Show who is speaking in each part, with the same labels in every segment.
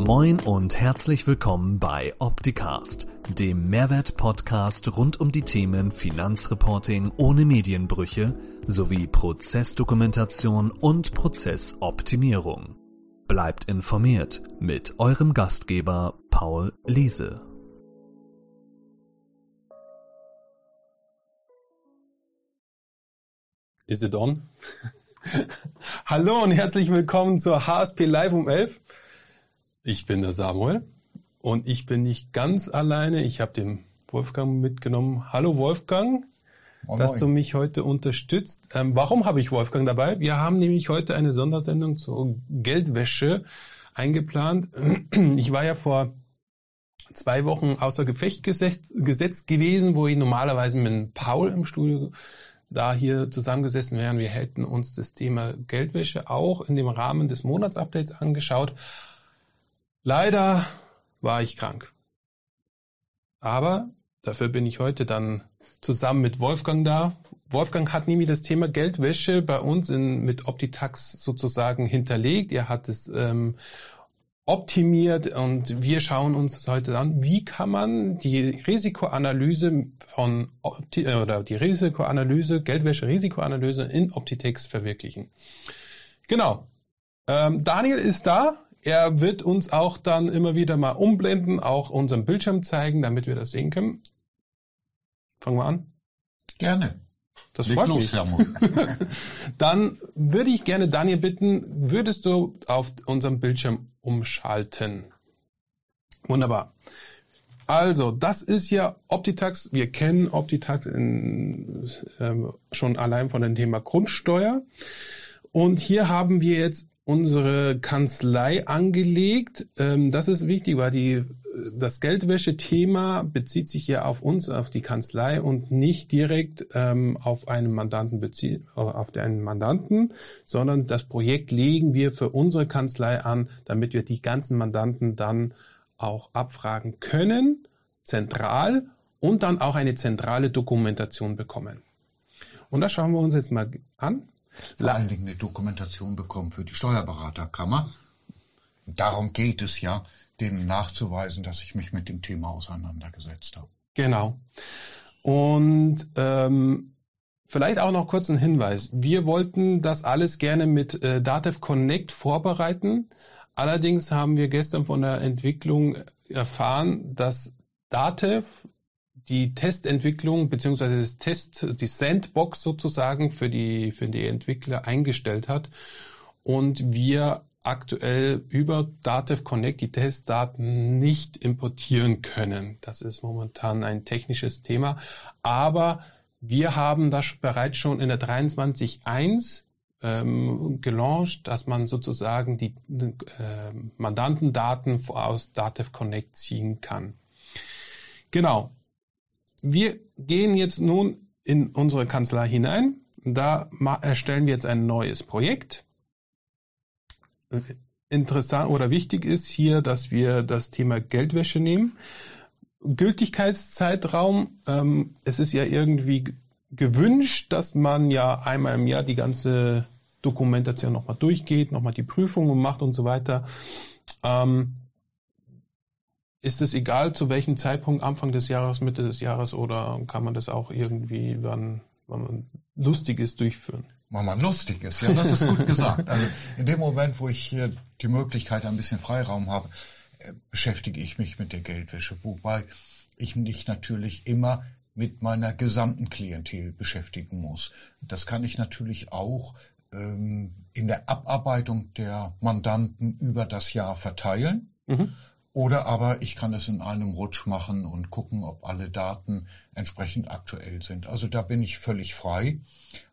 Speaker 1: Moin und herzlich willkommen bei Opticast, dem Mehrwert-Podcast rund um die Themen Finanzreporting ohne Medienbrüche sowie Prozessdokumentation und Prozessoptimierung. Bleibt informiert mit eurem Gastgeber Paul Liese.
Speaker 2: Is it on? Hallo und herzlich willkommen zur HSP Live um 11. Ich bin der Samuel und ich bin nicht ganz alleine. Ich habe den Wolfgang mitgenommen. Hallo Wolfgang, moin, dass du mich heute unterstützt. Ähm, warum habe ich Wolfgang dabei? Wir haben nämlich heute eine Sondersendung zur Geldwäsche eingeplant. Ich war ja vor zwei Wochen außer Gefecht gesetzt, gesetzt gewesen, wo ich normalerweise mit Paul im Studio da hier zusammengesessen wären. Wir hätten uns das Thema Geldwäsche auch in dem Rahmen des Monatsupdates angeschaut Leider war ich krank. Aber dafür bin ich heute dann zusammen mit Wolfgang da. Wolfgang hat nämlich das Thema Geldwäsche bei uns in, mit Optitax sozusagen hinterlegt. Er hat es ähm, optimiert und wir schauen uns heute an. Wie kann man die Risikoanalyse von Opti äh, oder die Risikoanalyse, Geldwäsche-Risikoanalyse in Optitex verwirklichen? Genau. Ähm, Daniel ist da. Er wird uns auch dann immer wieder mal umblenden, auch unseren Bildschirm zeigen, damit wir das sehen können. Fangen wir an.
Speaker 3: Gerne.
Speaker 2: Das Leg freut los, mich. dann würde ich gerne Daniel bitten, würdest du auf unserem Bildschirm umschalten? Wunderbar. Also, das ist ja Optitax. Wir kennen Optitax in, äh, schon allein von dem Thema Grundsteuer. Und hier haben wir jetzt unsere Kanzlei angelegt. Ähm, das ist wichtig, weil die, das Geldwäsche-Thema bezieht sich ja auf uns, auf die Kanzlei und nicht direkt ähm, auf einen Mandanten bezieht, auf einen Mandanten, sondern das Projekt legen wir für unsere Kanzlei an, damit wir die ganzen Mandanten dann auch abfragen können, zentral und dann auch eine zentrale Dokumentation bekommen. Und das schauen wir uns jetzt mal an
Speaker 3: vor allen Dingen eine Dokumentation bekommen für die Steuerberaterkammer. Darum geht es ja, dem nachzuweisen, dass ich mich mit dem Thema auseinandergesetzt habe.
Speaker 2: Genau. Und ähm, vielleicht auch noch kurz ein Hinweis. Wir wollten das alles gerne mit äh, Datev Connect vorbereiten. Allerdings haben wir gestern von der Entwicklung erfahren, dass Datev die Testentwicklung beziehungsweise das Test, die Sandbox sozusagen für die, für die Entwickler eingestellt hat und wir aktuell über Datev Connect die Testdaten nicht importieren können. Das ist momentan ein technisches Thema, aber wir haben das bereits schon in der 23.1 ähm, gelauncht, dass man sozusagen die äh, Mandantendaten aus Datev Connect ziehen kann. Genau. Wir gehen jetzt nun in unsere Kanzlei hinein. Da erstellen wir jetzt ein neues Projekt. Interessant oder wichtig ist hier, dass wir das Thema Geldwäsche nehmen. Gültigkeitszeitraum, ähm, es ist ja irgendwie gewünscht, dass man ja einmal im Jahr die ganze Dokumentation nochmal durchgeht, nochmal die Prüfungen macht und so weiter. Ähm, ist es egal, zu welchem Zeitpunkt, Anfang des Jahres, Mitte des Jahres, oder kann man das auch irgendwie, wann, wann man lustig ist, durchführen?
Speaker 3: Wann man lustig ist, ja, das ist gut gesagt. Also in dem Moment, wo ich hier die Möglichkeit, ein bisschen Freiraum habe, äh, beschäftige ich mich mit der Geldwäsche, wobei ich mich natürlich immer mit meiner gesamten Klientel beschäftigen muss. Das kann ich natürlich auch ähm, in der Abarbeitung der Mandanten über das Jahr verteilen. Mhm. Oder aber ich kann es in einem Rutsch machen und gucken, ob alle Daten entsprechend aktuell sind. Also da bin ich völlig frei.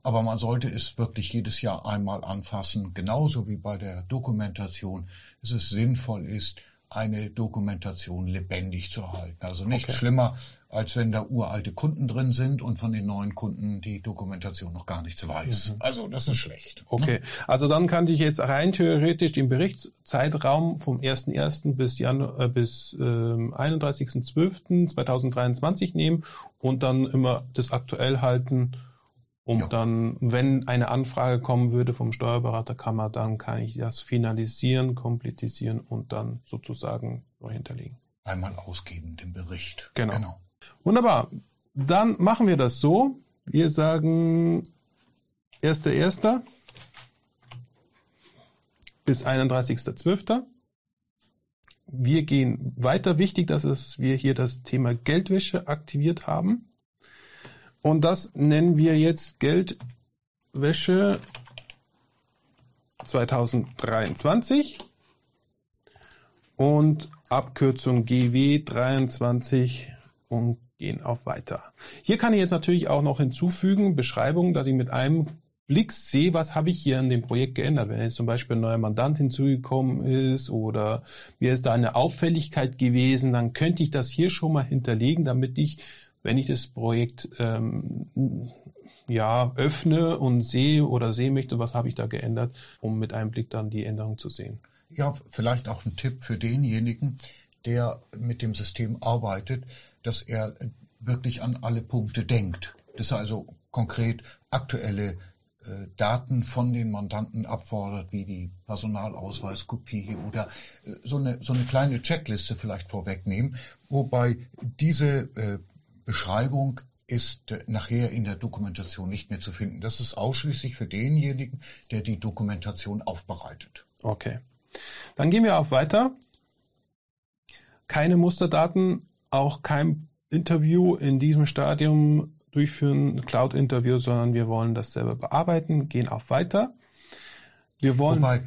Speaker 3: Aber man sollte es wirklich jedes Jahr einmal anfassen, genauso wie bei der Dokumentation, dass es sinnvoll ist, eine Dokumentation lebendig zu erhalten. Also nichts okay. schlimmer, als wenn da uralte Kunden drin sind und von den neuen Kunden die Dokumentation noch gar nichts weiß. Mhm. Also das ist schlecht.
Speaker 2: Okay, ne? also dann kann ich jetzt rein theoretisch den Berichtszeitraum vom 1.1. bis, Januar, äh, bis äh, 31.12.2023 nehmen und dann immer das aktuell halten Und
Speaker 3: Ja.
Speaker 2: dann, wenn eine Anfrage kommen würde vom Steuerberater, kann man dann, kann ich das finalisieren, komplettisieren und dann sozusagen neu hinterlegen.
Speaker 3: Einmal ausgeben, den Bericht.
Speaker 2: Genau. Wunderbar. Dann machen wir das so. Wir sagen 1.1. bis 31.12. Wir gehen weiter. Wichtig, dass es, wir hier das Thema Geldwäsche aktiviert haben. Und das nennen wir jetzt Geldwäsche 2023 und Abkürzung GW 23 und gehen auf weiter. Hier kann ich jetzt natürlich auch noch hinzufügen, Beschreibung, dass ich mit einem Blick sehe, was habe ich hier in dem Projekt geändert. Wenn jetzt zum Beispiel ein neuer Mandant hinzugekommen ist oder mir ist da eine Auffälligkeit gewesen, dann könnte ich das hier schon mal hinterlegen, damit ich, wenn ich das Projekt ähm, ja, öffne und sehe oder sehen möchte, was habe ich da geändert, um mit einem Blick dann die Änderung zu sehen.
Speaker 3: Ja, vielleicht auch ein Tipp für denjenigen, der mit dem System arbeitet, dass er wirklich an alle Punkte denkt. Dass er also konkret aktuelle äh, Daten von den Mandanten abfordert, wie die Personalausweiskopie oder äh, so eine, so eine kleine Checkliste vielleicht vorwegnehmen, wobei diese äh, Beschreibung ist äh, nachher in der Dokumentation nicht mehr zu finden. Das ist ausschließlich für denjenigen, der die Dokumentation aufbereitet.
Speaker 2: Okay. Dann gehen wir auf weiter. Keine Musterdaten, auch kein Interview in diesem Stadium durchführen, Cloud-Interview, sondern wir wollen das selber bearbeiten, gehen auf weiter. Wir wollen.
Speaker 3: Wobei,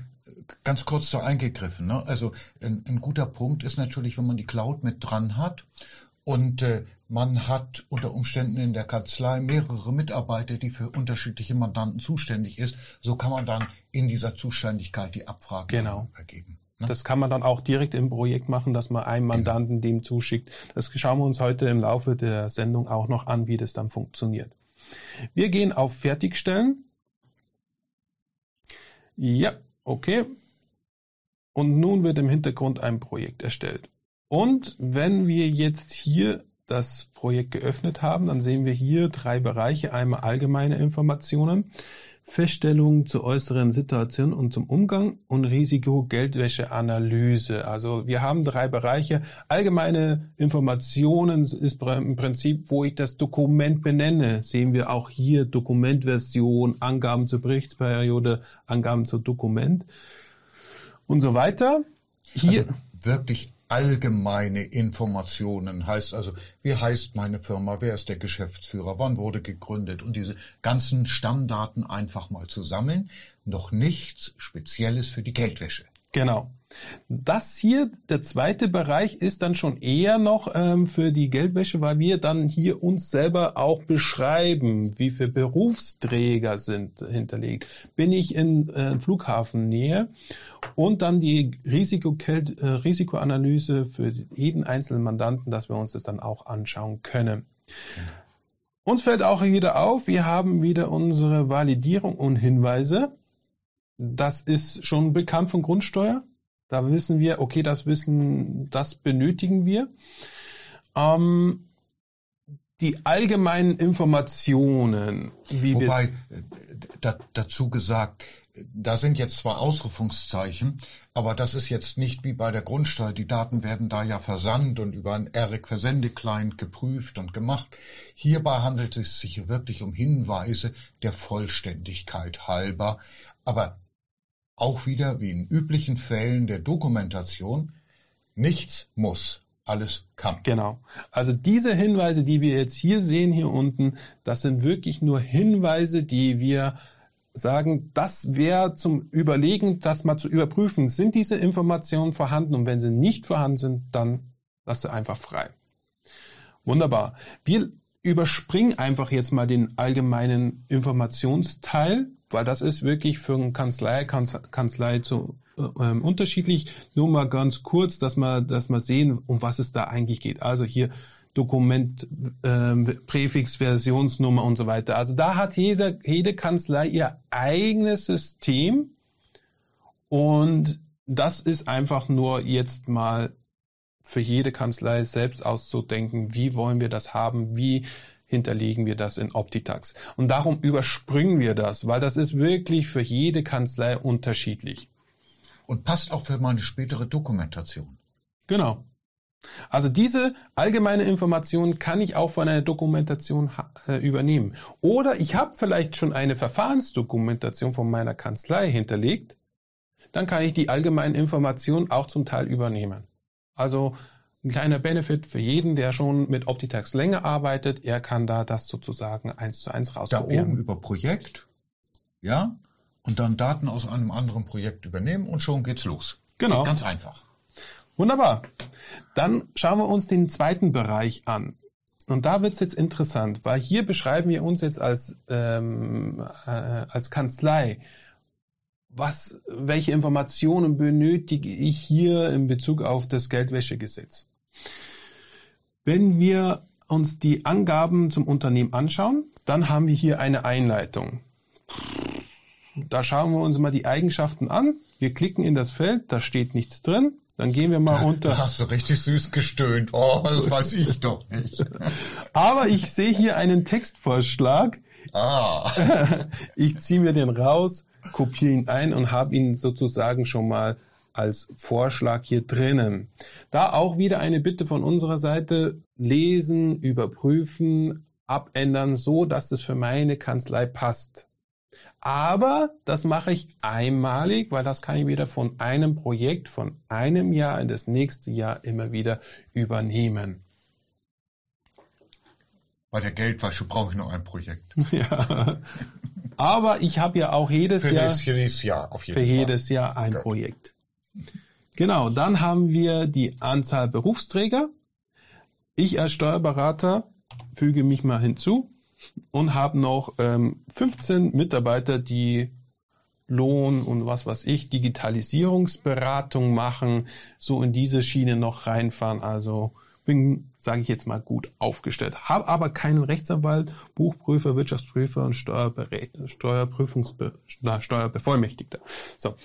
Speaker 3: ganz kurz da eingegriffen, ne? also ein, ein guter Punkt ist natürlich, wenn man die Cloud mit dran hat und äh, man hat unter Umständen in der Kanzlei mehrere Mitarbeiter, die für unterschiedliche Mandanten zuständig ist, so kann man dann in dieser Zuständigkeit die Abfrage
Speaker 2: Genau.
Speaker 3: ergeben. Ne?
Speaker 2: Das kann man dann auch direkt im Projekt machen, dass man einem Mandanten dem zuschickt. Das schauen wir uns heute im Laufe der Sendung auch noch an, wie das dann funktioniert. Wir gehen auf Fertigstellen. Ja, okay. Und nun wird im Hintergrund ein Projekt erstellt. Und wenn wir jetzt hier das Projekt geöffnet haben, dann sehen wir hier drei Bereiche. Einmal allgemeine Informationen, Feststellungen zur äußeren Situation und zum Umgang und Risiko-Geldwäsche-Analyse. Also wir haben drei Bereiche. Allgemeine Informationen ist im Prinzip, wo ich das Dokument benenne. Sehen wir auch hier Dokumentversion, Angaben zur Berichtsperiode, Angaben zum Dokument und so weiter. Hier
Speaker 3: Also wirklich allgemeine Informationen heißt also, wie heißt meine Firma, wer ist der Geschäftsführer, wann wurde gegründet und diese ganzen Stammdaten einfach mal zu sammeln. Noch nichts Spezielles für die Geldwäsche.
Speaker 2: Genau. Das hier, der zweite Bereich, ist dann schon eher noch ähm, für die Geldwäsche, weil wir dann hier uns selber auch beschreiben, wie viele Berufsträger sind hinterlegt. Bin ich in äh, Flughafennähe? Und dann die Risiko äh, Risikoanalyse für jeden einzelnen Mandanten, dass wir uns das dann auch anschauen können. Uns fällt auch wieder auf, wir haben wieder unsere Validierung und Hinweise. Das ist schon bekannt von Grundsteuer. Da wissen wir, okay, das wissen, das benötigen wir. Ähm, die allgemeinen Informationen, wie
Speaker 3: Wobei, äh, da, dazu gesagt, da sind jetzt zwar Ausrufungszeichen, aber das ist jetzt nicht wie bei der Grundsteuer. Die Daten werden da ja versandt und über einen ERIC-Versendeclient geprüft und gemacht. Hierbei handelt es sich wirklich um Hinweise der Vollständigkeit halber, aber auch wieder wie in üblichen Fällen der Dokumentation, nichts muss, alles kann.
Speaker 2: Genau. Also diese Hinweise, die wir jetzt hier sehen, hier unten, das sind wirklich nur Hinweise, die wir sagen, das wäre zum Überlegen, das mal zu überprüfen. Sind diese Informationen vorhanden? Und wenn sie nicht vorhanden sind, dann lass sie einfach frei. Wunderbar. Wir überspringen einfach jetzt mal den allgemeinen Informationsteil, weil das ist wirklich für Kanzlei, Kanz, Kanzlei zu, äh, unterschiedlich. Nur mal ganz kurz, dass wir, dass wir sehen, um was es da eigentlich geht. Also hier Dokument, äh, Präfix, Versionsnummer und so weiter. Also da hat jede, jede Kanzlei ihr eigenes System und das ist einfach nur jetzt mal für jede Kanzlei selbst auszudenken, wie wollen wir das haben, wie hinterlegen wir das in Optitax. Und darum überspringen wir das, weil das ist wirklich für jede Kanzlei unterschiedlich.
Speaker 3: Und passt auch für meine spätere Dokumentation.
Speaker 2: Genau. Also diese allgemeine Information kann ich auch von einer Dokumentation äh, übernehmen. Oder ich habe vielleicht schon eine Verfahrensdokumentation von meiner Kanzlei hinterlegt, dann kann ich die allgemeinen Informationen auch zum Teil übernehmen. Also ein kleiner Benefit für jeden, der schon mit Optitax länger arbeitet, er kann da das sozusagen eins zu eins
Speaker 3: rauskopieren. Da oben über Projekt, ja, und dann Daten aus einem anderen Projekt übernehmen und schon geht's los.
Speaker 2: Genau.
Speaker 3: Geht ganz einfach.
Speaker 2: Wunderbar. Dann schauen wir uns den zweiten Bereich an. Und da wird's jetzt interessant, weil hier beschreiben wir uns jetzt als, ähm, äh, als Kanzlei. Was, welche Informationen benötige ich hier in Bezug auf das Geldwäschegesetz? Wenn wir uns die Angaben zum Unternehmen anschauen, dann haben wir hier eine Einleitung. Da schauen wir uns mal die Eigenschaften an. Wir klicken in das Feld, da steht nichts drin. Dann gehen wir mal unter.
Speaker 3: Da hast du richtig süß gestöhnt. Oh, das weiß ich doch nicht.
Speaker 2: Aber ich sehe hier einen Textvorschlag.
Speaker 3: Ah.
Speaker 2: Ich ziehe mir den raus, kopiere ihn ein und habe ihn sozusagen schon mal als Vorschlag hier drinnen. Da auch wieder eine Bitte von unserer Seite, lesen, überprüfen, abändern, so dass es für meine Kanzlei passt. Aber das mache ich einmalig, weil das kann ich wieder von einem Projekt, von einem Jahr in das nächste Jahr immer wieder übernehmen.
Speaker 3: Bei der Geldwäsche brauche ich noch ein Projekt.
Speaker 2: Ja. Aber ich habe ja auch jedes
Speaker 3: für
Speaker 2: Jahr,
Speaker 3: jedes Jahr auf jeden
Speaker 2: für
Speaker 3: Fall.
Speaker 2: jedes Jahr ein Gut. Projekt. Genau, dann haben wir die Anzahl Berufsträger. Ich als Steuerberater füge mich mal hinzu und habe noch ähm, 15 Mitarbeiter, die Lohn und was weiß ich, Digitalisierungsberatung machen, so in diese Schiene noch reinfahren. Also bin, sage ich jetzt mal, gut aufgestellt. Habe aber keinen Rechtsanwalt, Buchprüfer, Wirtschaftsprüfer und Steuerprüfungsbe Steuerbevollmächtigter. So.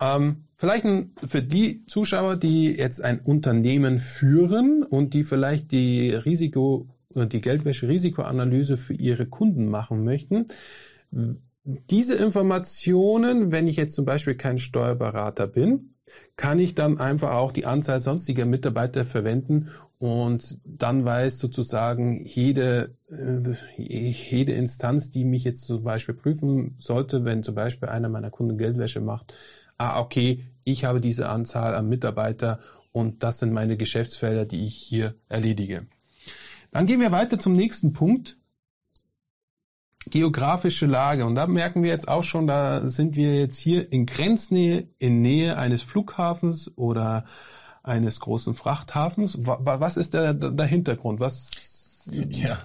Speaker 2: Ähm, vielleicht ein, für die Zuschauer, die jetzt ein Unternehmen führen und die vielleicht die Risiko die Geldwäsche-Risikoanalyse für ihre Kunden machen möchten. Diese Informationen, wenn ich jetzt zum Beispiel kein Steuerberater bin, kann ich dann einfach auch die Anzahl sonstiger Mitarbeiter verwenden und dann weiß sozusagen jede, äh, jede Instanz, die mich jetzt zum Beispiel prüfen sollte, wenn zum Beispiel einer meiner Kunden Geldwäsche macht, ah, okay, ich habe diese Anzahl an Mitarbeiter und das sind meine Geschäftsfelder, die ich hier erledige. Dann gehen wir weiter zum nächsten Punkt. Geografische Lage. Und da merken wir jetzt auch schon, da sind wir jetzt hier in Grenznähe, in Nähe eines Flughafens oder eines großen Frachthafens. Was ist der, der Hintergrund? Was
Speaker 3: ja,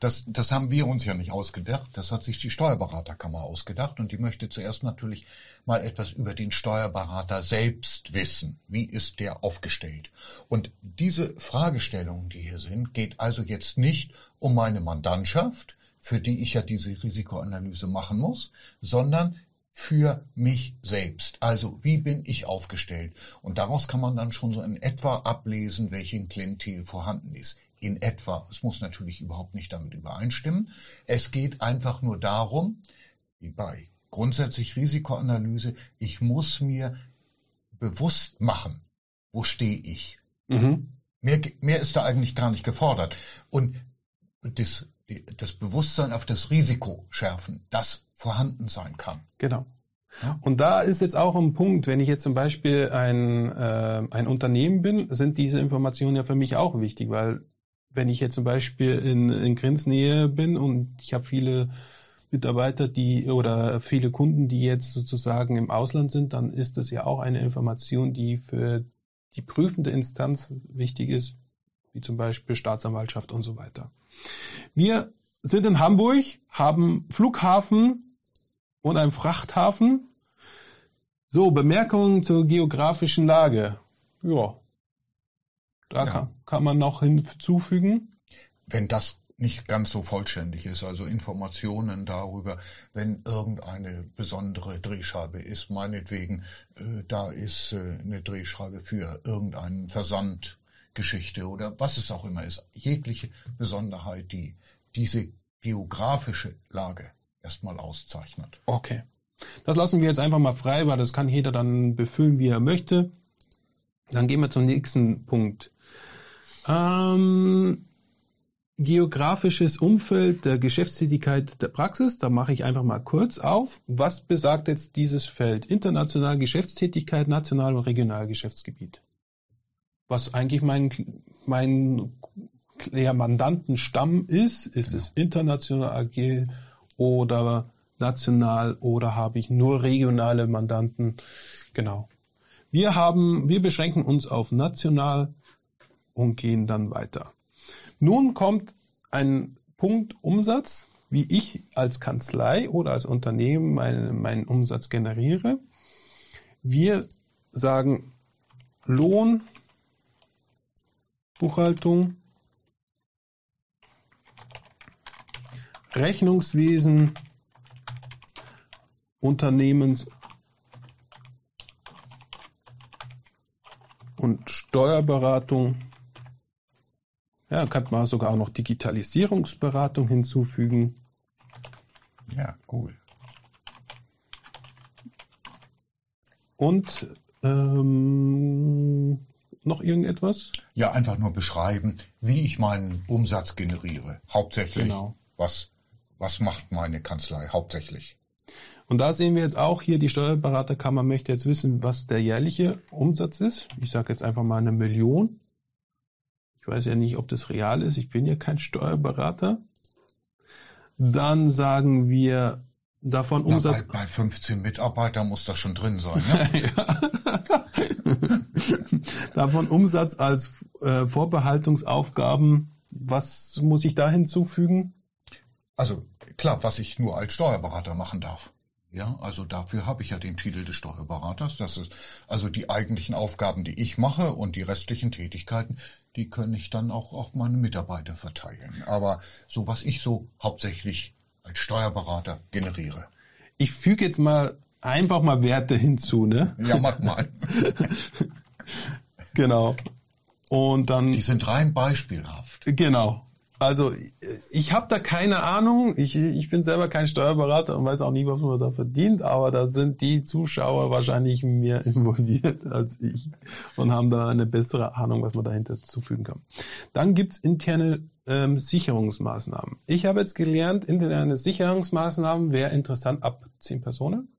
Speaker 3: das, das haben wir uns ja nicht ausgedacht. Das hat sich die Steuerberaterkammer ausgedacht und die möchte zuerst natürlich mal etwas über den Steuerberater selbst wissen. Wie ist der aufgestellt? Und diese Fragestellungen, die hier sind, geht also jetzt nicht um meine Mandantschaft, für die ich ja diese Risikoanalyse machen muss, sondern für mich selbst. Also wie bin ich aufgestellt? Und daraus kann man dann schon so in etwa ablesen, welchen Klientel vorhanden ist in etwa. Es muss natürlich überhaupt nicht damit übereinstimmen. Es geht einfach nur darum, wie bei grundsätzlich Risikoanalyse, ich muss mir bewusst machen, wo stehe ich. Mhm. Mehr, mehr ist da eigentlich gar nicht gefordert. Und das, das Bewusstsein auf das Risiko schärfen, das vorhanden sein kann.
Speaker 2: Genau. Und da ist jetzt auch ein Punkt, wenn ich jetzt zum Beispiel ein, äh, ein Unternehmen bin, sind diese Informationen ja für mich auch wichtig, weil wenn ich jetzt zum Beispiel in, in Grenznähe bin und ich habe viele Mitarbeiter, die oder viele Kunden, die jetzt sozusagen im Ausland sind, dann ist das ja auch eine Information, die für die prüfende Instanz wichtig ist, wie zum Beispiel Staatsanwaltschaft und so weiter. Wir sind in Hamburg, haben Flughafen und einen Frachthafen. So, Bemerkungen zur geografischen Lage. Ja, da ja. kann, kann man noch hinzufügen.
Speaker 3: Wenn das nicht ganz so vollständig ist, also Informationen darüber, wenn irgendeine besondere Drehscheibe ist, meinetwegen, äh, da ist äh, eine Drehscheibe für irgendeinen Versandgeschichte oder was es auch immer ist, jegliche Besonderheit, die diese geografische Lage erstmal auszeichnet.
Speaker 2: Okay. Das lassen wir jetzt einfach mal frei, weil das kann jeder dann befüllen, wie er möchte. Dann gehen wir zum nächsten Punkt. Ähm, geografisches Umfeld der Geschäftstätigkeit der Praxis. Da mache ich einfach mal kurz auf. Was besagt jetzt dieses Feld? Internationale Geschäftstätigkeit, national und regional Geschäftsgebiet. Was eigentlich mein, mein ja, Mandantenstamm ist, ist genau. es international agil oder national oder habe ich nur regionale Mandanten? Genau. Wir haben, wir beschränken uns auf national und gehen dann weiter. Nun kommt ein Punkt Umsatz, wie ich als Kanzlei oder als Unternehmen meinen, meinen Umsatz generiere. Wir sagen Lohn, Buchhaltung, Rechnungswesen, Unternehmens- und Steuerberatung ja, kann man sogar auch noch Digitalisierungsberatung hinzufügen.
Speaker 3: Ja, cool.
Speaker 2: Und ähm, noch irgendetwas?
Speaker 3: Ja, einfach nur beschreiben, wie ich meinen Umsatz generiere. Hauptsächlich. Genau. Was, was macht meine Kanzlei hauptsächlich?
Speaker 2: Und da sehen wir jetzt auch hier, die Steuerberaterkammer möchte jetzt wissen, was der jährliche Umsatz ist. Ich sage jetzt einfach mal eine Million. Ich weiß ja nicht, ob das real ist. Ich bin ja kein Steuerberater. Dann sagen wir davon
Speaker 3: Na, Umsatz. Bei, bei 15 Mitarbeitern muss das schon drin sein.
Speaker 2: Ne? davon Umsatz als äh, Vorbehaltungsaufgaben. Was muss ich da hinzufügen?
Speaker 3: Also klar, was ich nur als Steuerberater machen darf. Ja, also dafür habe ich ja den Titel des Steuerberaters. Das ist also die eigentlichen Aufgaben, die ich mache und die restlichen Tätigkeiten, die kann ich dann auch auf meine Mitarbeiter verteilen. Aber so was ich so hauptsächlich als Steuerberater generiere.
Speaker 2: Ich füge jetzt mal einfach mal Werte hinzu, ne?
Speaker 3: Ja, mach mal.
Speaker 2: genau. Und dann.
Speaker 3: Die sind rein beispielhaft.
Speaker 2: Genau. Also ich habe da keine Ahnung. Ich, ich bin selber kein Steuerberater und weiß auch nie, was man da verdient, aber da sind die Zuschauer wahrscheinlich mehr involviert als ich und haben da eine bessere Ahnung, was man dahinter zufügen kann. Dann gibt's interne ähm, Sicherungsmaßnahmen. Ich habe jetzt gelernt, interne Sicherungsmaßnahmen wäre interessant ab zehn Personen.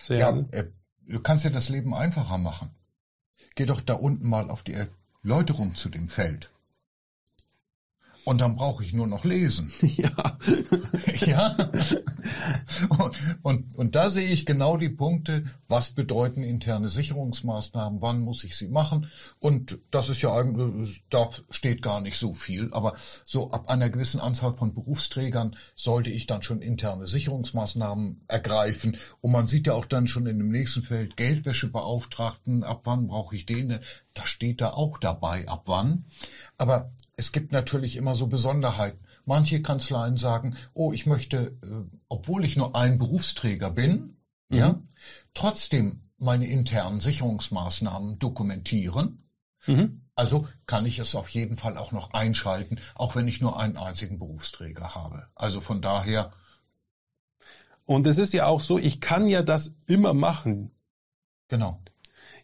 Speaker 3: Sehr ja, äh, du kannst ja das Leben einfacher machen. Geh doch da unten mal auf die Erläuterung zu dem Feld. Und dann brauche ich nur noch lesen.
Speaker 2: Ja.
Speaker 3: ja. Und, und, und da sehe ich genau die Punkte, was bedeuten interne Sicherungsmaßnahmen, wann muss ich sie machen. Und das ist ja eigentlich, da steht gar nicht so viel. Aber so ab einer gewissen Anzahl von Berufsträgern sollte ich dann schon interne Sicherungsmaßnahmen ergreifen. Und man sieht ja auch dann schon in dem nächsten Feld Geldwäschebeauftragten, ab wann brauche ich den? Da steht da auch dabei, ab wann. Aber es gibt natürlich immer so Besonderheiten. Manche Kanzleien sagen, oh, ich möchte, äh, obwohl ich nur ein Berufsträger bin, mhm. ja, trotzdem meine internen Sicherungsmaßnahmen dokumentieren. Mhm. Also kann ich es auf jeden Fall auch noch einschalten, auch wenn ich nur einen einzigen Berufsträger habe. Also von daher.
Speaker 2: Und es ist ja auch so, ich kann ja das immer machen.
Speaker 3: Genau.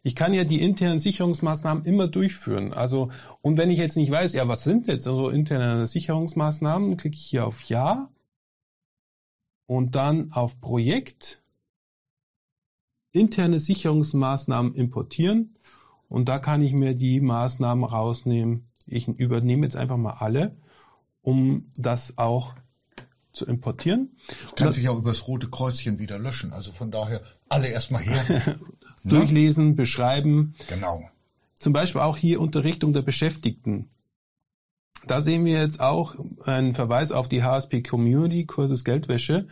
Speaker 2: Ich kann ja die internen Sicherungsmaßnahmen immer durchführen. Also, und wenn ich jetzt nicht weiß, ja, was sind jetzt also interne Sicherungsmaßnahmen, klicke ich hier auf Ja und dann auf Projekt, interne Sicherungsmaßnahmen importieren und da kann ich mir die Maßnahmen rausnehmen. Ich übernehme jetzt einfach mal alle, um das auch zu importieren.
Speaker 3: Kann sich ja über das rote Kreuzchen wieder löschen. Also von daher alle erstmal her.
Speaker 2: Durchlesen, beschreiben.
Speaker 3: Genau.
Speaker 2: Zum Beispiel auch hier Unterrichtung der Beschäftigten. Da sehen wir jetzt auch einen Verweis auf die HSP Community Kurses Geldwäsche.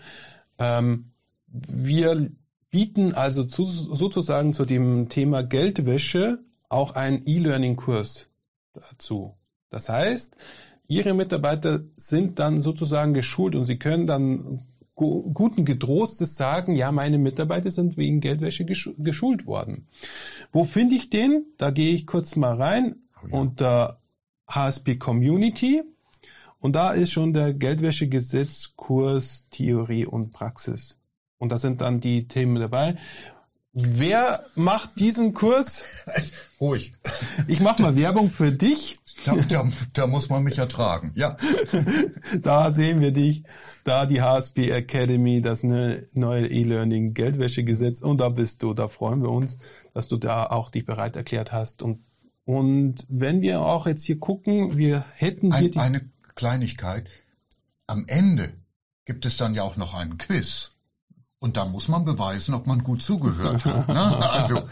Speaker 2: Ähm, wir bieten also zu, sozusagen zu dem Thema Geldwäsche auch einen E-Learning-Kurs dazu. Das heißt, Ihre Mitarbeiter sind dann sozusagen geschult und Sie können dann guten Getrostes sagen, ja, meine Mitarbeiter sind wegen Geldwäsche geschult worden. Wo finde ich den? Da gehe ich kurz mal rein oh ja. unter HSP Community Und da ist schon der Geldwäschegesetz, Kurs, Theorie und Praxis. Und da sind dann die Themen dabei. Wer macht diesen Kurs?
Speaker 3: Ruhig.
Speaker 2: Ich mache mal Werbung für dich.
Speaker 3: Da, da, da, muss man mich ertragen. Ja.
Speaker 2: Da sehen wir dich. Da die HSP Academy, das neue E-Learning Geldwäschegesetz. Und da bist du. Da freuen wir uns, dass du da auch dich bereit erklärt hast. Und, und wenn wir auch jetzt hier gucken, wir hätten hier
Speaker 3: Ein, die eine Kleinigkeit. Am Ende gibt es dann ja auch noch einen Quiz. Und da muss man beweisen, ob man gut zugehört hat. Ne? Also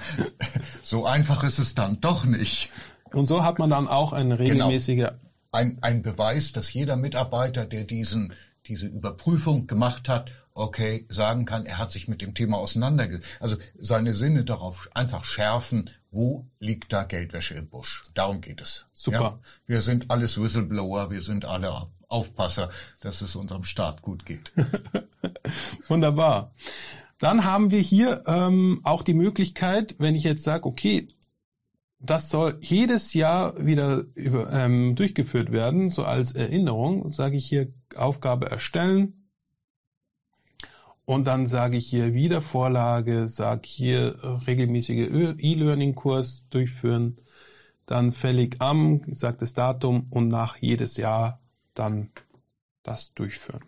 Speaker 3: so einfach ist es dann doch nicht.
Speaker 2: Und so hat man dann auch eine
Speaker 3: Genau.
Speaker 2: regelmäßige
Speaker 3: Ein, ein Beweis, dass jeder Mitarbeiter, der diesen, diese Überprüfung gemacht hat, okay, sagen kann, er hat sich mit dem Thema auseinandergesetzt. Also seine Sinne darauf einfach schärfen, wo liegt da Geldwäsche im Busch. Darum geht es.
Speaker 2: Super.
Speaker 3: Ja? Wir sind alles Whistleblower, wir sind alle Aufpasser, dass es unserem Staat gut geht.
Speaker 2: Wunderbar. Dann haben wir hier ähm, auch die Möglichkeit, wenn ich jetzt sage, okay, das soll jedes Jahr wieder über, ähm, durchgeführt werden, so als Erinnerung, sage ich hier Aufgabe erstellen. Und dann sage ich hier Wiedervorlage, sage hier äh, regelmäßige E-Learning-Kurs durchführen, dann fällig am, sagt das Datum und nach jedes Jahr dann das durchführen.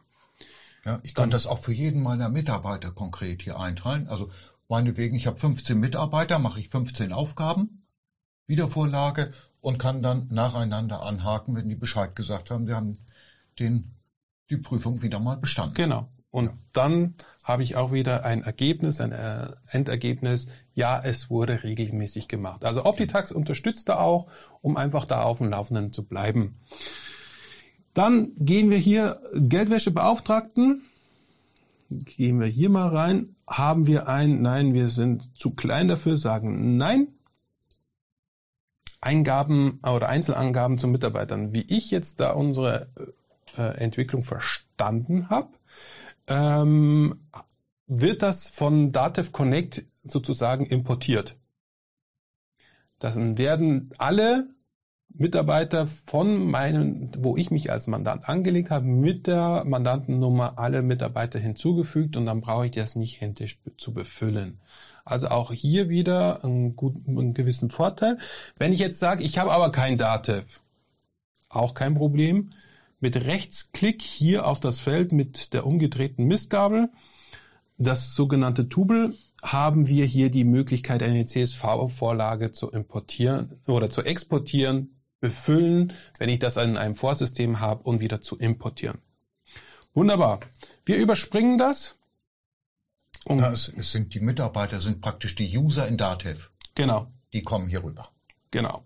Speaker 3: Ja, ich kann das auch für jeden meiner Mitarbeiter konkret hier einteilen. Also meinetwegen, ich habe 15 Mitarbeiter, mache ich 15 Aufgaben, Wiedervorlage und kann dann nacheinander anhaken, wenn die Bescheid gesagt haben, sie haben den, die Prüfung wieder mal bestanden.
Speaker 2: Genau. Und
Speaker 3: Ja.
Speaker 2: dann habe ich auch wieder ein Ergebnis, ein äh, Endergebnis. Ja, es wurde regelmäßig gemacht. Also Optitax unterstützt da auch, um einfach da auf dem Laufenden zu bleiben. Dann gehen wir hier Geldwäschebeauftragten. Gehen wir hier mal rein. Haben wir ein, nein, wir sind zu klein dafür, sagen nein. Eingaben oder Einzelangaben zu Mitarbeitern. Wie ich jetzt da unsere äh, Entwicklung verstanden habe, ähm, wird das von Datev Connect sozusagen importiert. Dann werden alle Mitarbeiter von meinen, wo ich mich als Mandant angelegt habe, mit der Mandantennummer alle Mitarbeiter hinzugefügt und dann brauche ich das nicht händisch zu befüllen. Also auch hier wieder einen, guten, einen gewissen Vorteil. Wenn ich jetzt sage, ich habe aber kein Datev, auch kein Problem. Mit Rechtsklick hier auf das Feld mit der umgedrehten Mistgabel, das sogenannte Tubel, haben wir hier die Möglichkeit, eine CSV-Vorlage zu importieren oder zu exportieren, befüllen, wenn ich das in einem Vorsystem habe und wieder zu importieren. Wunderbar. Wir überspringen das. Und
Speaker 3: Ja, es, es sind die Mitarbeiter, sind praktisch die User in Datev.
Speaker 2: genau,
Speaker 3: Die kommen hier rüber.
Speaker 2: genau.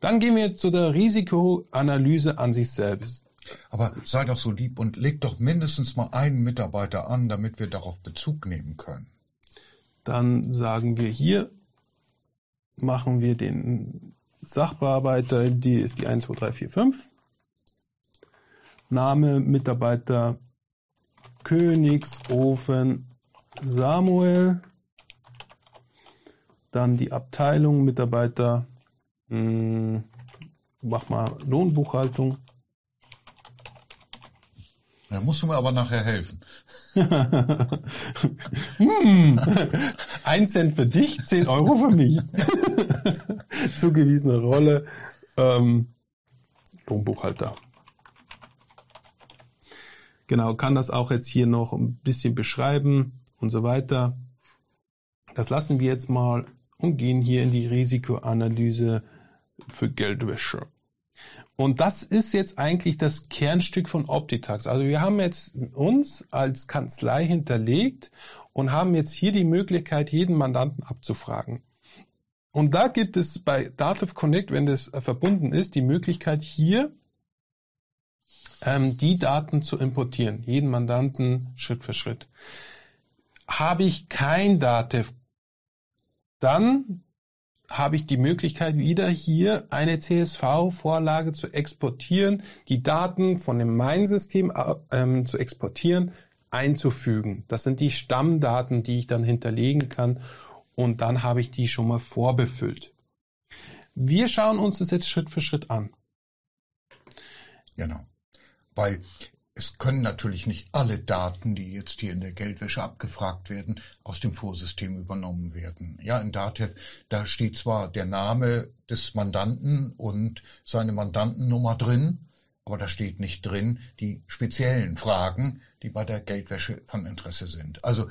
Speaker 2: Dann gehen wir zu der Risikoanalyse an sich selbst.
Speaker 3: Aber sei doch so lieb und leg doch mindestens mal einen Mitarbeiter an, damit wir darauf Bezug nehmen können.
Speaker 2: Dann sagen wir hier, machen wir den Sachbearbeiter, die ist die 1, 2, 3, 4, 5. Name Mitarbeiter Königsofen Samuel. Dann die Abteilung Mitarbeiter, mh, mach mal Lohnbuchhaltung.
Speaker 3: Da musst du mir aber nachher helfen.
Speaker 2: hm, ein Cent für dich, 10 Euro für mich. Zugewiesene Rolle. Ähm, Lohnbuchhalter. Genau, kann das auch jetzt hier noch ein bisschen beschreiben und so weiter. Das lassen wir jetzt mal und gehen hier in die Risikoanalyse für Geldwäsche. Und das ist jetzt eigentlich das Kernstück von Optitax. Also wir haben jetzt uns als Kanzlei hinterlegt und haben jetzt hier die Möglichkeit, jeden Mandanten abzufragen. Und da gibt es bei Dativ Connect, wenn das verbunden ist, die Möglichkeit hier ähm, die Daten zu importieren, jeden Mandanten Schritt für Schritt. Habe ich kein Dativ, dann habe ich die Möglichkeit, wieder hier eine CSV-Vorlage zu exportieren, die Daten von dem Main-System ähm, zu exportieren, einzufügen. Das sind die Stammdaten, die ich dann hinterlegen kann und dann habe ich die schon mal vorbefüllt. Wir schauen uns das jetzt Schritt für Schritt an.
Speaker 3: Genau. weil es können natürlich nicht alle Daten, die jetzt hier in der Geldwäsche abgefragt werden, aus dem Vorsystem übernommen werden. Ja, in Datev, da steht zwar der Name des Mandanten und seine Mandantennummer drin, aber da steht nicht drin die speziellen Fragen, die bei der Geldwäsche von Interesse sind. Also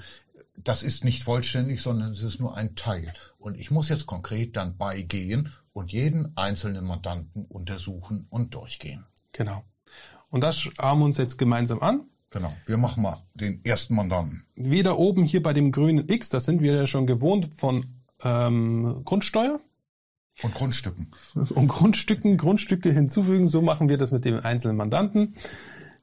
Speaker 3: das ist nicht vollständig, sondern es ist nur ein Teil. Und ich muss jetzt konkret dann beigehen und jeden einzelnen Mandanten untersuchen und durchgehen.
Speaker 2: Genau. Und das schauen wir uns jetzt gemeinsam an.
Speaker 3: Genau. Wir machen mal den ersten Mandanten.
Speaker 2: Wieder oben hier bei dem grünen X, das sind wir ja schon gewohnt von ähm, Grundsteuer.
Speaker 3: Von Grundstücken.
Speaker 2: Und Grundstücken, Grundstücke hinzufügen. So machen wir das mit dem einzelnen Mandanten.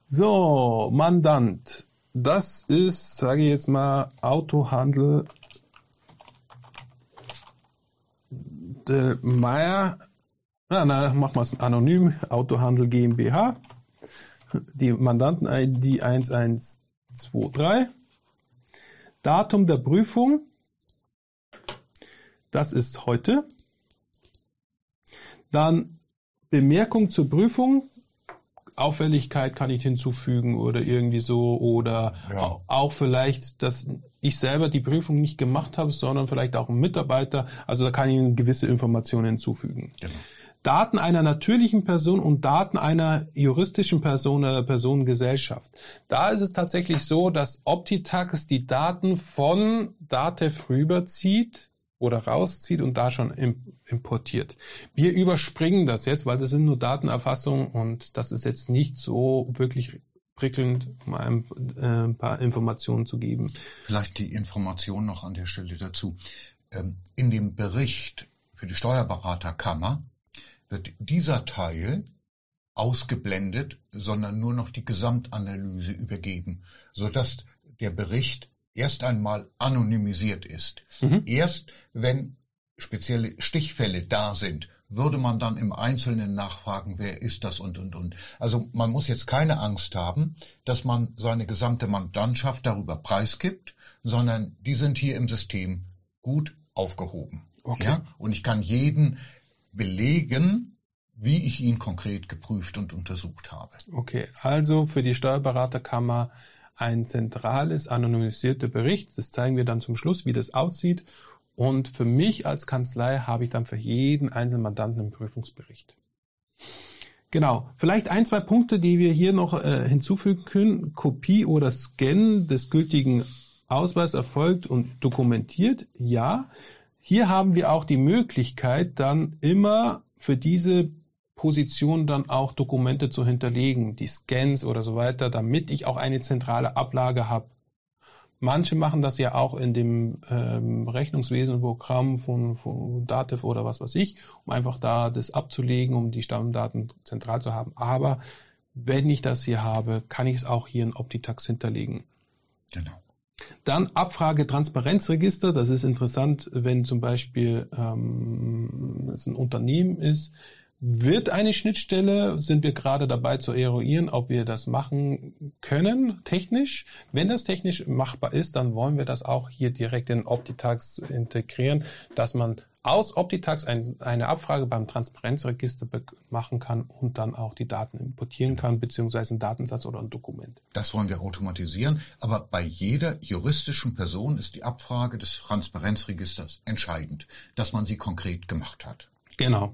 Speaker 2: So, Mandant. Das ist, sage ich jetzt mal, Autohandel Del Meier. Na, na, machen wir es anonym. Autohandel GmbH die Mandanten-ID 1123. Datum der Prüfung, das ist heute. Dann Bemerkung zur Prüfung, Auffälligkeit kann ich hinzufügen oder irgendwie so oder ja. auch vielleicht, dass ich selber die Prüfung nicht gemacht habe, sondern vielleicht auch ein Mitarbeiter. Also da kann ich gewisse Informationen hinzufügen. Genau. Daten einer natürlichen Person und Daten einer juristischen Person oder Personengesellschaft. Da ist es tatsächlich so, dass Optitax die Daten von Datev rüberzieht oder rauszieht und da schon importiert. Wir überspringen das jetzt, weil das sind nur Datenerfassungen und das ist jetzt nicht so wirklich prickelnd, um ein, äh, paar Informationen zu geben.
Speaker 3: Vielleicht die Information noch an der Stelle dazu. Ähm, in dem Bericht für die Steuerberaterkammer wird dieser Teil ausgeblendet, sondern nur noch die Gesamtanalyse übergeben, sodass der Bericht erst einmal anonymisiert ist. Mhm. Erst wenn spezielle Stichfälle da sind, würde man dann im Einzelnen nachfragen, wer ist das und, und, und. Also man muss jetzt keine Angst haben, dass man seine gesamte Mandantschaft darüber preisgibt, sondern die sind hier im System gut aufgehoben. Okay. Ja? Und ich kann jeden belegen, wie ich ihn konkret geprüft und untersucht habe.
Speaker 2: Okay, also für die Steuerberaterkammer ein zentrales, anonymisierter Bericht. Das zeigen wir dann zum Schluss, wie das aussieht. Und für mich als Kanzlei habe ich dann für jeden einzelnen Mandanten einen Prüfungsbericht. Genau. Vielleicht ein, zwei Punkte, die wir hier noch äh, hinzufügen können. Kopie oder Scan des gültigen Ausweis erfolgt und dokumentiert. Ja. Hier haben wir auch die Möglichkeit, dann immer für diese Position dann auch Dokumente zu hinterlegen, die Scans oder so weiter, damit ich auch eine zentrale Ablage habe. Manche machen das ja auch in dem ähm, Rechnungswesenprogramm von, von Dativ oder was weiß ich, um einfach da das abzulegen, um die Stammdaten zentral zu haben. Aber wenn ich das hier habe, kann ich es auch hier in Optitax hinterlegen. Genau. Dann Abfrage Transparenzregister. Das ist interessant, wenn zum Beispiel ähm, es ein Unternehmen ist. Wird eine Schnittstelle, sind wir gerade dabei zu eruieren, ob wir das machen können, technisch. Wenn das technisch machbar ist, dann wollen wir das auch hier direkt in Optitax integrieren, dass man aus Optitax ein, eine Abfrage beim Transparenzregister machen kann und dann auch die Daten importieren kann, beziehungsweise einen Datensatz oder ein Dokument.
Speaker 3: Das wollen wir automatisieren, aber bei jeder juristischen Person ist die Abfrage des Transparenzregisters entscheidend, dass man sie konkret gemacht hat.
Speaker 2: Genau.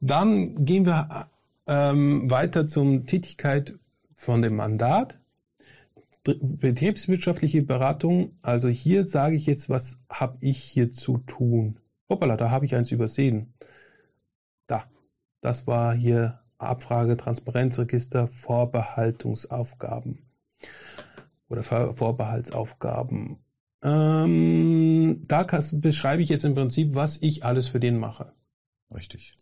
Speaker 2: Dann gehen wir ähm, weiter zum Tätigkeit von dem Mandat. Betriebswirtschaftliche Beratung, also hier sage ich jetzt, was habe ich hier zu tun? Hoppala, da habe ich eins übersehen. Da. Das war hier Abfrage, Transparenzregister, Vorbehaltungsaufgaben. Oder Vorbehaltsaufgaben. Ähm, da beschreibe ich jetzt im Prinzip, was ich alles für den mache.
Speaker 3: Richtig.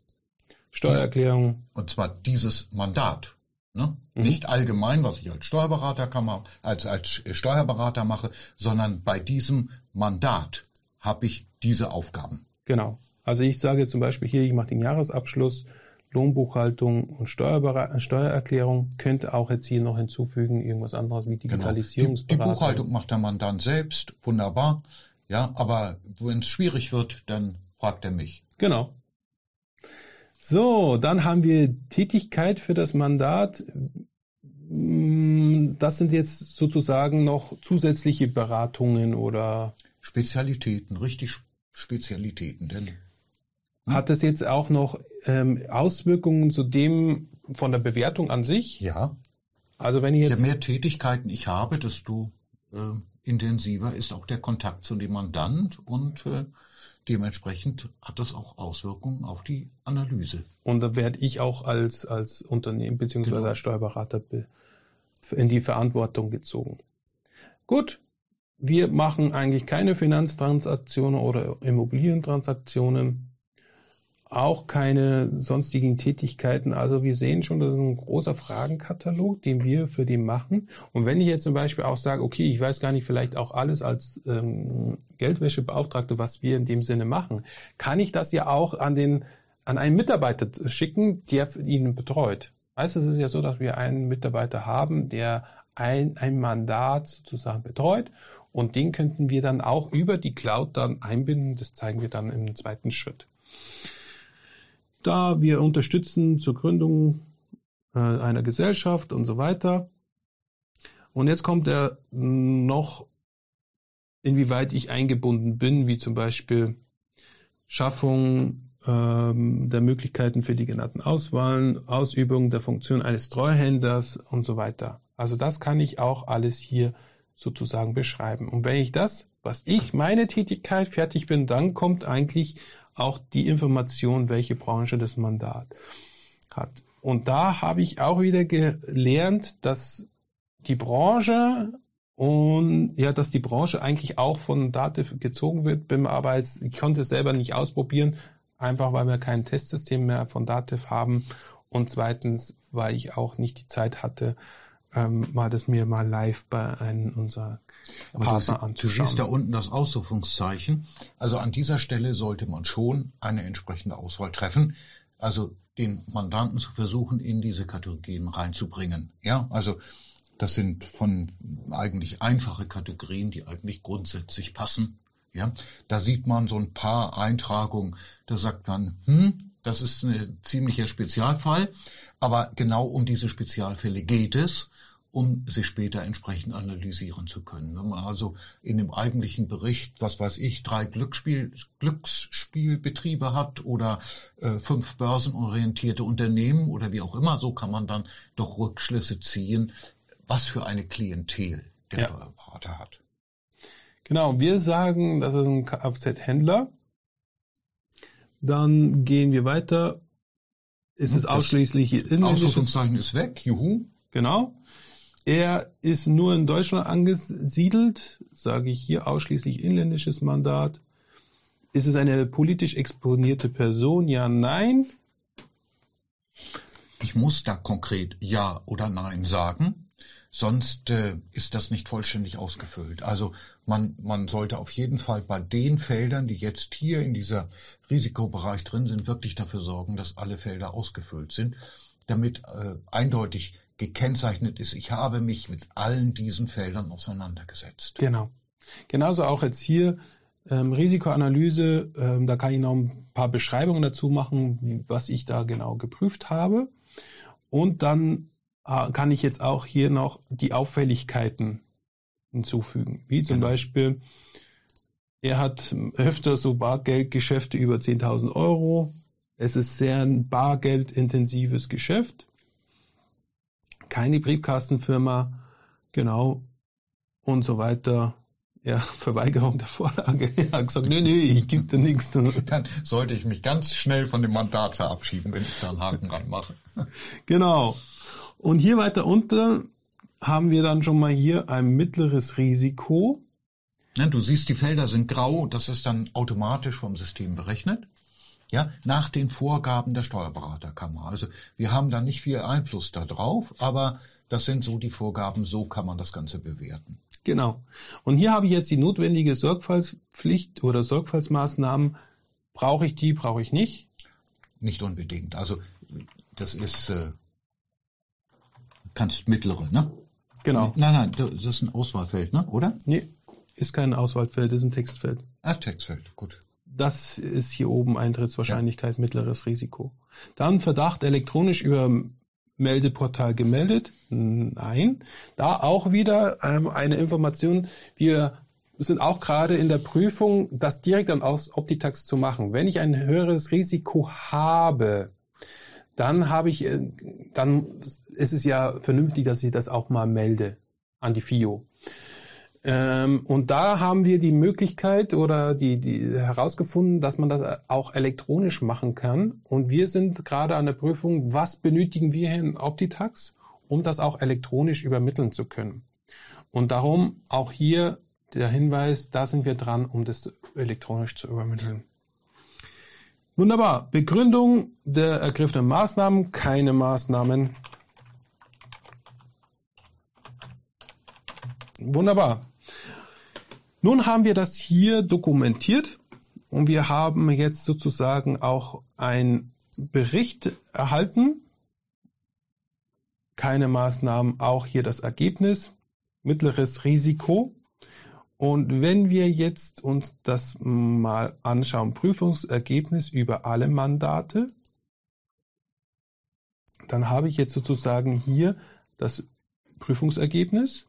Speaker 2: Steuererklärung.
Speaker 3: Und zwar dieses Mandat. Ne? Mhm. Nicht allgemein, was ich als Steuerberater kann, als, als Steuerberater mache, sondern bei diesem Mandat habe ich diese Aufgaben.
Speaker 2: Genau. Also ich sage zum Beispiel hier, ich mache den Jahresabschluss, Lohnbuchhaltung und Steuererklärung. Könnte auch jetzt hier noch hinzufügen, irgendwas anderes wie Digitalisierungsberatung.
Speaker 3: Genau. Die, die Buchhaltung macht der Mandant selbst, wunderbar. Ja, aber wenn es schwierig wird, dann fragt er mich.
Speaker 2: Genau. So, dann haben wir Tätigkeit für das Mandat. Mm, das sind jetzt sozusagen noch zusätzliche Beratungen oder
Speaker 3: Spezialitäten, richtig Spezialitäten, denn
Speaker 2: hat es jetzt auch noch ähm, Auswirkungen zu dem von der Bewertung an sich?
Speaker 3: ja,
Speaker 2: Also wenn ich
Speaker 3: je
Speaker 2: jetzt
Speaker 3: mehr Tätigkeiten ich habe, desto äh, intensiver ist auch der Kontakt zu dem Mandant und äh, dementsprechend hat das auch Auswirkungen auf die Analyse.
Speaker 2: und da werde ich auch als als Unternehmen beziehungsweise
Speaker 3: Genau.
Speaker 2: als Steuerberater be- in die Verantwortung gezogen. Gut, wir machen eigentlich keine Finanztransaktionen oder Immobilientransaktionen, auch keine sonstigen Tätigkeiten. Also wir sehen schon, das ist ein großer Fragenkatalog, den wir für die machen. Und wenn ich jetzt zum Beispiel auch sage, okay, ich weiß gar nicht vielleicht auch alles als ähm, Geldwäschebeauftragte, was wir in dem Sinne machen, kann ich das ja auch an den an einen Mitarbeiter schicken, der ihn betreut. Weißt du, es ist ja so, dass wir einen Mitarbeiter haben, der ein, ein Mandat sozusagen betreut und den könnten wir dann auch über die Cloud dann einbinden. Das zeigen wir dann im zweiten Schritt. Da wir unterstützen zur Gründung äh, einer Gesellschaft und so weiter. Und jetzt kommt er noch, inwieweit ich eingebunden bin, wie zum Beispiel Schaffung ähm, der Möglichkeiten für die genannten Auswahlen, Ausübung der Funktion eines Treuhänders und so weiter. Also das kann ich auch alles hier sozusagen beschreiben. Und wenn ich das, was ich, meine Tätigkeit fertig bin, dann kommt eigentlich auch die Information, welche Branche das Mandat hat. Und da habe ich auch wieder gelernt, dass die Branche und ja, dass die Branche eigentlich auch von Dativ gezogen wird. Aber jetzt, ich konnte es selber nicht ausprobieren, einfach weil wir kein Testsystem mehr von Dativ haben und zweitens, weil ich auch nicht die Zeit hatte, ähm, mal das mir mal live bei einem unserer
Speaker 3: Aber du,
Speaker 2: Partner
Speaker 3: du
Speaker 2: anzuschauen.
Speaker 3: siehst da unten das Ausrufungszeichen. Also an dieser Stelle sollte man schon eine entsprechende Auswahl treffen. Also den Mandanten zu versuchen, in diese Kategorien reinzubringen. Ja, also das sind von eigentlich einfache Kategorien, die eigentlich grundsätzlich passen. Ja, da sieht man so ein paar Eintragungen, da sagt man, hm, das ist ein ziemlicher Spezialfall, aber genau um diese Spezialfälle geht es, um sie später entsprechend analysieren zu können. Wenn man also in dem eigentlichen Bericht, was weiß ich, drei Glücksspiel, Glücksspielbetriebe hat oder äh, fünf börsenorientierte Unternehmen oder wie auch immer, so kann man dann doch Rückschlüsse ziehen, was für eine Klientel der
Speaker 2: Ja.
Speaker 3: Steuerberater hat.
Speaker 2: Genau, wir sagen, das ist ein Kfz-Händler. Dann gehen wir weiter. Ist
Speaker 3: Hm,
Speaker 2: es
Speaker 3: das
Speaker 2: ausschließlich inländisches?
Speaker 3: Ausrufungszeichen ist weg, juhu.
Speaker 2: Genau. Er ist nur in Deutschland angesiedelt, sage ich hier ausschließlich inländisches Mandat. Ist es eine politisch exponierte Person? Ja, nein.
Speaker 3: Ich muss da konkret Ja oder Nein sagen, sonst äh, ist das nicht vollständig ausgefüllt. Also man, man sollte auf jeden Fall bei den Feldern, die jetzt hier in dieser Risikobereich drin sind, wirklich dafür sorgen, dass alle Felder ausgefüllt sind, damit äh, eindeutig gekennzeichnet ist, ich habe mich mit allen diesen Feldern auseinandergesetzt.
Speaker 2: Genau. Genauso auch jetzt hier ähm, Risikoanalyse. Ähm, da kann ich noch ein paar Beschreibungen dazu machen, was ich da genau geprüft habe. Und dann kann ich jetzt auch hier noch die Auffälligkeiten hinzufügen. Wie zum
Speaker 3: Genau.
Speaker 2: Beispiel, er hat öfter so Bargeldgeschäfte über 10.000 Euro. Es ist sehr ein bargeldintensives Geschäft. Keine Briefkastenfirma, genau, und so weiter. Ja, Verweigerung der Vorlage. Er hat gesagt, nee, nee, ich gebe dir nichts.
Speaker 3: Dann sollte ich mich ganz schnell von dem Mandat verabschieden, wenn ich da einen Haken reinmache.
Speaker 2: Genau. Und hier weiter unten haben wir dann schon mal hier ein mittleres Risiko.
Speaker 3: Ne, du siehst, die Felder sind grau, das ist dann automatisch vom System berechnet. Ja, nach den Vorgaben der Steuerberaterkammer. Also wir haben da nicht viel Einfluss darauf, aber das sind so die Vorgaben, so kann man das Ganze bewerten.
Speaker 2: Genau. Und hier habe ich jetzt die notwendige Sorgfaltspflicht oder Sorgfaltsmaßnahmen. Brauche ich die, brauche ich nicht?
Speaker 3: Nicht unbedingt. Also das ist äh, kannst mittlere, ne?
Speaker 2: Genau.
Speaker 3: Nein, nein, das ist ein Auswahlfeld, ne? Oder?
Speaker 2: Nee, ist kein Auswahlfeld, ist ein Textfeld.
Speaker 3: Ah, Textfeld, gut.
Speaker 2: Das ist hier oben Eintrittswahrscheinlichkeit, mittleres Risiko. Dann Verdacht elektronisch über Meldeportal gemeldet? Nein. Da auch wieder ähm, eine Information. Wir sind auch gerade in der Prüfung, das direkt dann aus Optitax zu machen. Wenn ich ein höheres Risiko habe, dann habe ich, äh, dann ist es ja vernünftig, dass ich das auch mal melde an die FIO. Ähm, und da haben wir die Möglichkeit oder die, die herausgefunden, dass man das auch elektronisch machen kann. Und wir sind gerade an der Prüfung, was benötigen wir hier in Optitax, um das auch elektronisch übermitteln zu können. Und darum auch hier der Hinweis, da sind wir dran, um das elektronisch zu übermitteln. Wunderbar. Begründung der ergriffenen Maßnahmen, keine Maßnahmen. Wunderbar. Nun haben wir das hier dokumentiert und wir haben jetzt sozusagen auch einen Bericht erhalten. Keine Maßnahmen, auch hier das Ergebnis. Mittleres Risiko. Und wenn wir jetzt uns das mal anschauen, Prüfungsergebnis über alle Mandate, dann habe ich jetzt sozusagen hier das Prüfungsergebnis.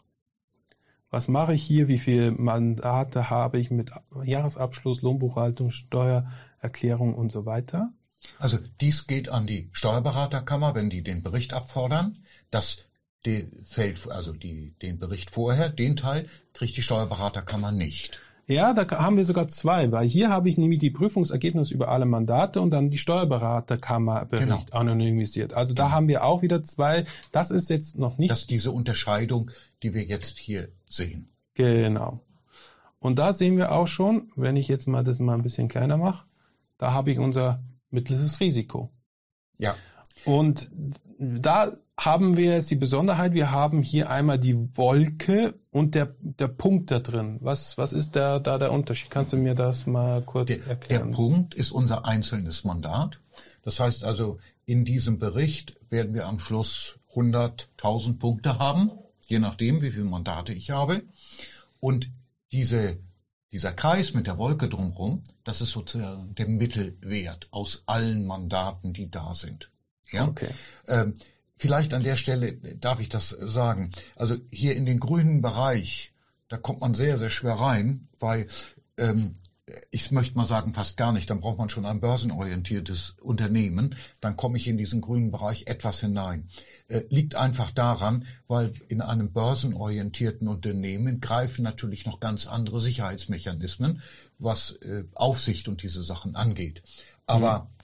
Speaker 2: Was mache ich hier? Wie viele Mandate habe ich mit Jahresabschluss, Lohnbuchhaltung, Steuererklärung und so weiter?
Speaker 3: Also dies geht an die Steuerberaterkammer, wenn die den Bericht abfordern. Das die fällt, also die, den Bericht vorher, den Teil, kriegt die Steuerberaterkammer nicht.
Speaker 2: Ja, da haben wir sogar zwei, weil hier habe ich nämlich die Prüfungsergebnisse über alle Mandate und dann die Steuerberaterkammerbericht genau. anonymisiert. Also da genau. haben wir auch wieder zwei. Das ist jetzt noch nicht.
Speaker 3: Das ist diese Unterscheidung, die wir jetzt hier sehen.
Speaker 2: Genau. Und da sehen wir auch schon, wenn ich jetzt mal das mal ein bisschen kleiner mache, da habe ich unser mittleres Risiko.
Speaker 3: Ja.
Speaker 2: Und da haben wir jetzt die Besonderheit, wir haben hier einmal die Wolke und der, der Punkt da drin. Was, was ist da, da der Unterschied? Kannst du mir das mal kurz
Speaker 3: der,
Speaker 2: erklären?
Speaker 3: Der Punkt ist unser einzelnes Mandat. Das heißt also, in diesem Bericht werden wir am Schluss 100.000 Punkte haben, je nachdem, wie viele Mandate ich habe. Und diese, dieser Kreis mit der Wolke drumherum, das ist sozusagen der Mittelwert aus allen Mandaten, die da sind. Ja? Okay. Ähm, vielleicht an der Stelle darf ich das sagen. Also hier in den grünen Bereich, da kommt man sehr, sehr schwer rein, weil ähm, ich möchte mal sagen, fast gar nicht. Dann braucht man schon ein börsenorientiertes Unternehmen. Dann komme ich in diesen grünen Bereich etwas hinein. Äh, liegt einfach daran, weil in einem börsenorientierten Unternehmen greifen natürlich noch ganz andere Sicherheitsmechanismen, was äh, Aufsicht und diese Sachen angeht. Aber mhm.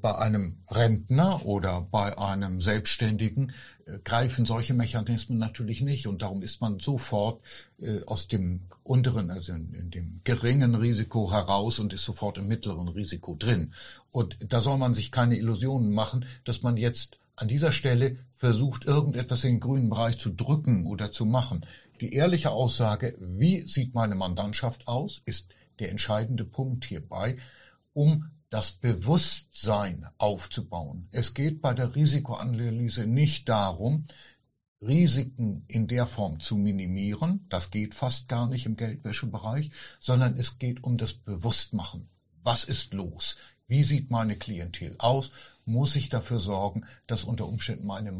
Speaker 3: Bei einem Rentner oder bei einem Selbstständigen äh, greifen solche Mechanismen natürlich nicht und darum ist man sofort äh, aus dem unteren, also in, in, dem geringen Risiko heraus und ist sofort im mittleren Risiko drin. Und da soll man sich keine Illusionen machen, dass man jetzt an dieser Stelle versucht, irgendetwas in den grünen Bereich zu drücken oder zu machen. Die ehrliche Aussage, wie sieht meine Mandantschaft aus, ist der entscheidende Punkt hierbei, um das Bewusstsein aufzubauen. Es geht bei der Risikoanalyse nicht darum, Risiken in der Form zu minimieren, das geht fast gar nicht im Geldwäschebereich, sondern es geht um das Bewusstmachen. Was ist los? Wie sieht meine Klientel aus? Muss ich dafür sorgen, dass unter Umständen meine,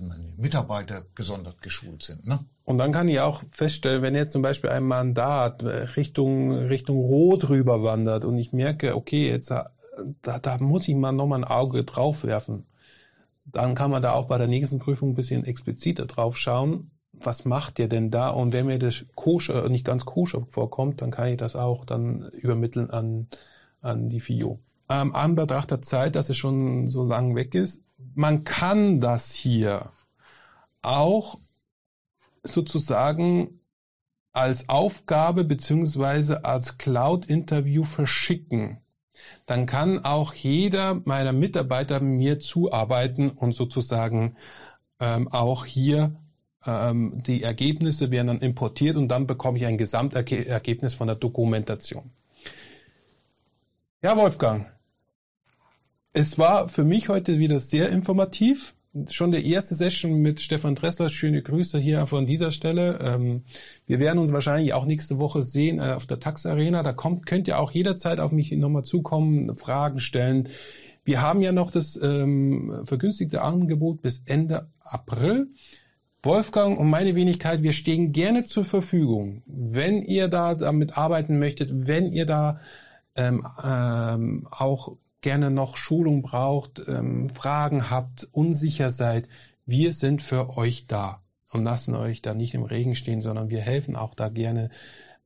Speaker 3: Meine Mitarbeiter gesondert geschult sind? Ne?
Speaker 2: Und dann kann ich auch feststellen, wenn jetzt zum Beispiel ein Mandat Richtung, Richtung Rot rüber wandert und ich merke, okay, jetzt da, da muss ich mal nochmal ein Auge drauf werfen. Dann kann man da auch bei der nächsten Prüfung ein bisschen expliziter drauf schauen. Was macht ihr denn da? Und wenn mir das koscher, nicht ganz koscher vorkommt, dann kann ich das auch dann übermitteln an, an die FIO ähm, Anbetracht der Zeit, dass es schon so lang weg ist, man kann das hier auch sozusagen als Aufgabe beziehungsweise als Cloud-Interview verschicken. Dann kann auch jeder meiner Mitarbeiter mir zuarbeiten und sozusagen ähm, auch hier ähm, die Ergebnisse werden dann importiert und dann bekomme ich ein Gesamtergebnis von der Dokumentation. Ja, Wolfgang, es war für mich heute wieder sehr informativ. Schon der erste Session mit Stefan Dressler. Schöne Grüße hier von dieser Stelle. Ähm, wir werden uns wahrscheinlich auch nächste Woche sehen äh, auf der Tax Arena. Da kommt, könnt ihr auch jederzeit auf mich nochmal zukommen, Fragen stellen. wir haben ja noch das ähm, vergünstigte Angebot bis Ende April. Wolfgang und meine Wenigkeit, wir stehen gerne zur Verfügung, wenn ihr da damit arbeiten möchtet, wenn ihr da ähm, ähm, auch gerne noch Schulung braucht, ähm, Fragen habt, unsicher seid, wir sind für euch da und lassen euch da nicht im Regen stehen, sondern wir helfen auch da gerne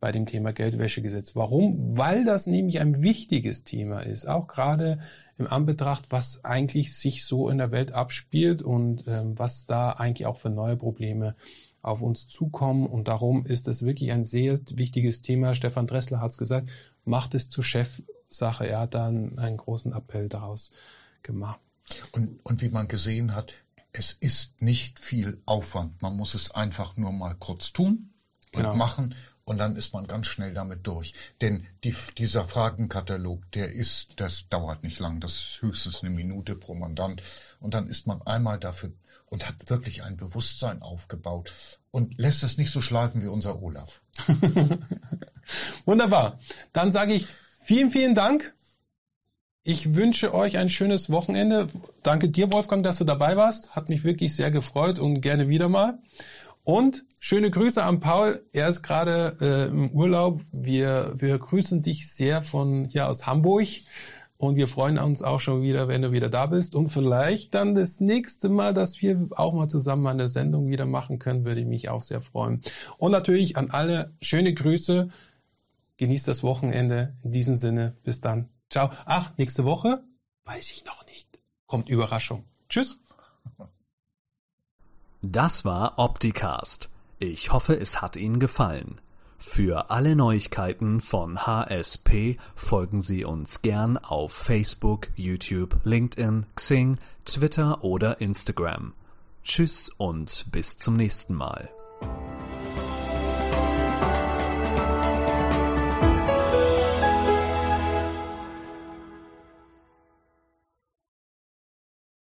Speaker 2: bei dem Thema Geldwäschegesetz. Warum? Weil das nämlich ein wichtiges Thema ist, auch gerade im Anbetracht, was eigentlich sich so in der Welt abspielt und ähm, was da eigentlich auch für neue Probleme auf uns zukommen. Und darum ist es wirklich ein sehr wichtiges Thema. Stefan Dressler hat es gesagt, macht es zur Chefsache. Er hat dann einen großen Appell daraus gemacht.
Speaker 3: Und, und wie man gesehen hat, es ist nicht viel Aufwand. Man muss es einfach nur mal kurz tun und genau. machen und dann ist man ganz schnell damit durch. Denn die, dieser Fragenkatalog, der ist, das dauert nicht lang, das ist höchstens eine Minute pro Mandant und dann ist man einmal dafür und hat wirklich ein Bewusstsein aufgebaut und lässt es nicht so schleifen wie unser Olaf.
Speaker 2: Wunderbar. Dann sage ich vielen, vielen Dank. Ich wünsche euch ein schönes Wochenende. Danke dir, Wolfgang, dass du dabei warst. Hat mich wirklich sehr gefreut und gerne wieder mal. Und schöne Grüße an Paul. Er ist gerade äh, im Urlaub. Wir, wir grüßen dich sehr von hier aus Hamburg. Und wir freuen uns auch schon wieder, wenn du wieder da bist. Und vielleicht dann das nächste Mal, dass wir auch mal zusammen eine Sendung wieder machen können, würde ich mich auch sehr freuen. Und natürlich an alle schöne Grüße. Genießt das Wochenende. In diesem Sinne, bis dann. Ciao. Ach, nächste Woche? Weiß ich noch nicht. Kommt Überraschung. Tschüss.
Speaker 1: Das war Opticast. Ich hoffe, es hat Ihnen gefallen. Für alle Neuigkeiten von HSP folgen Sie uns gern auf Facebook, YouTube, LinkedIn, Xing, Twitter oder Instagram. Tschüss und bis zum nächsten Mal.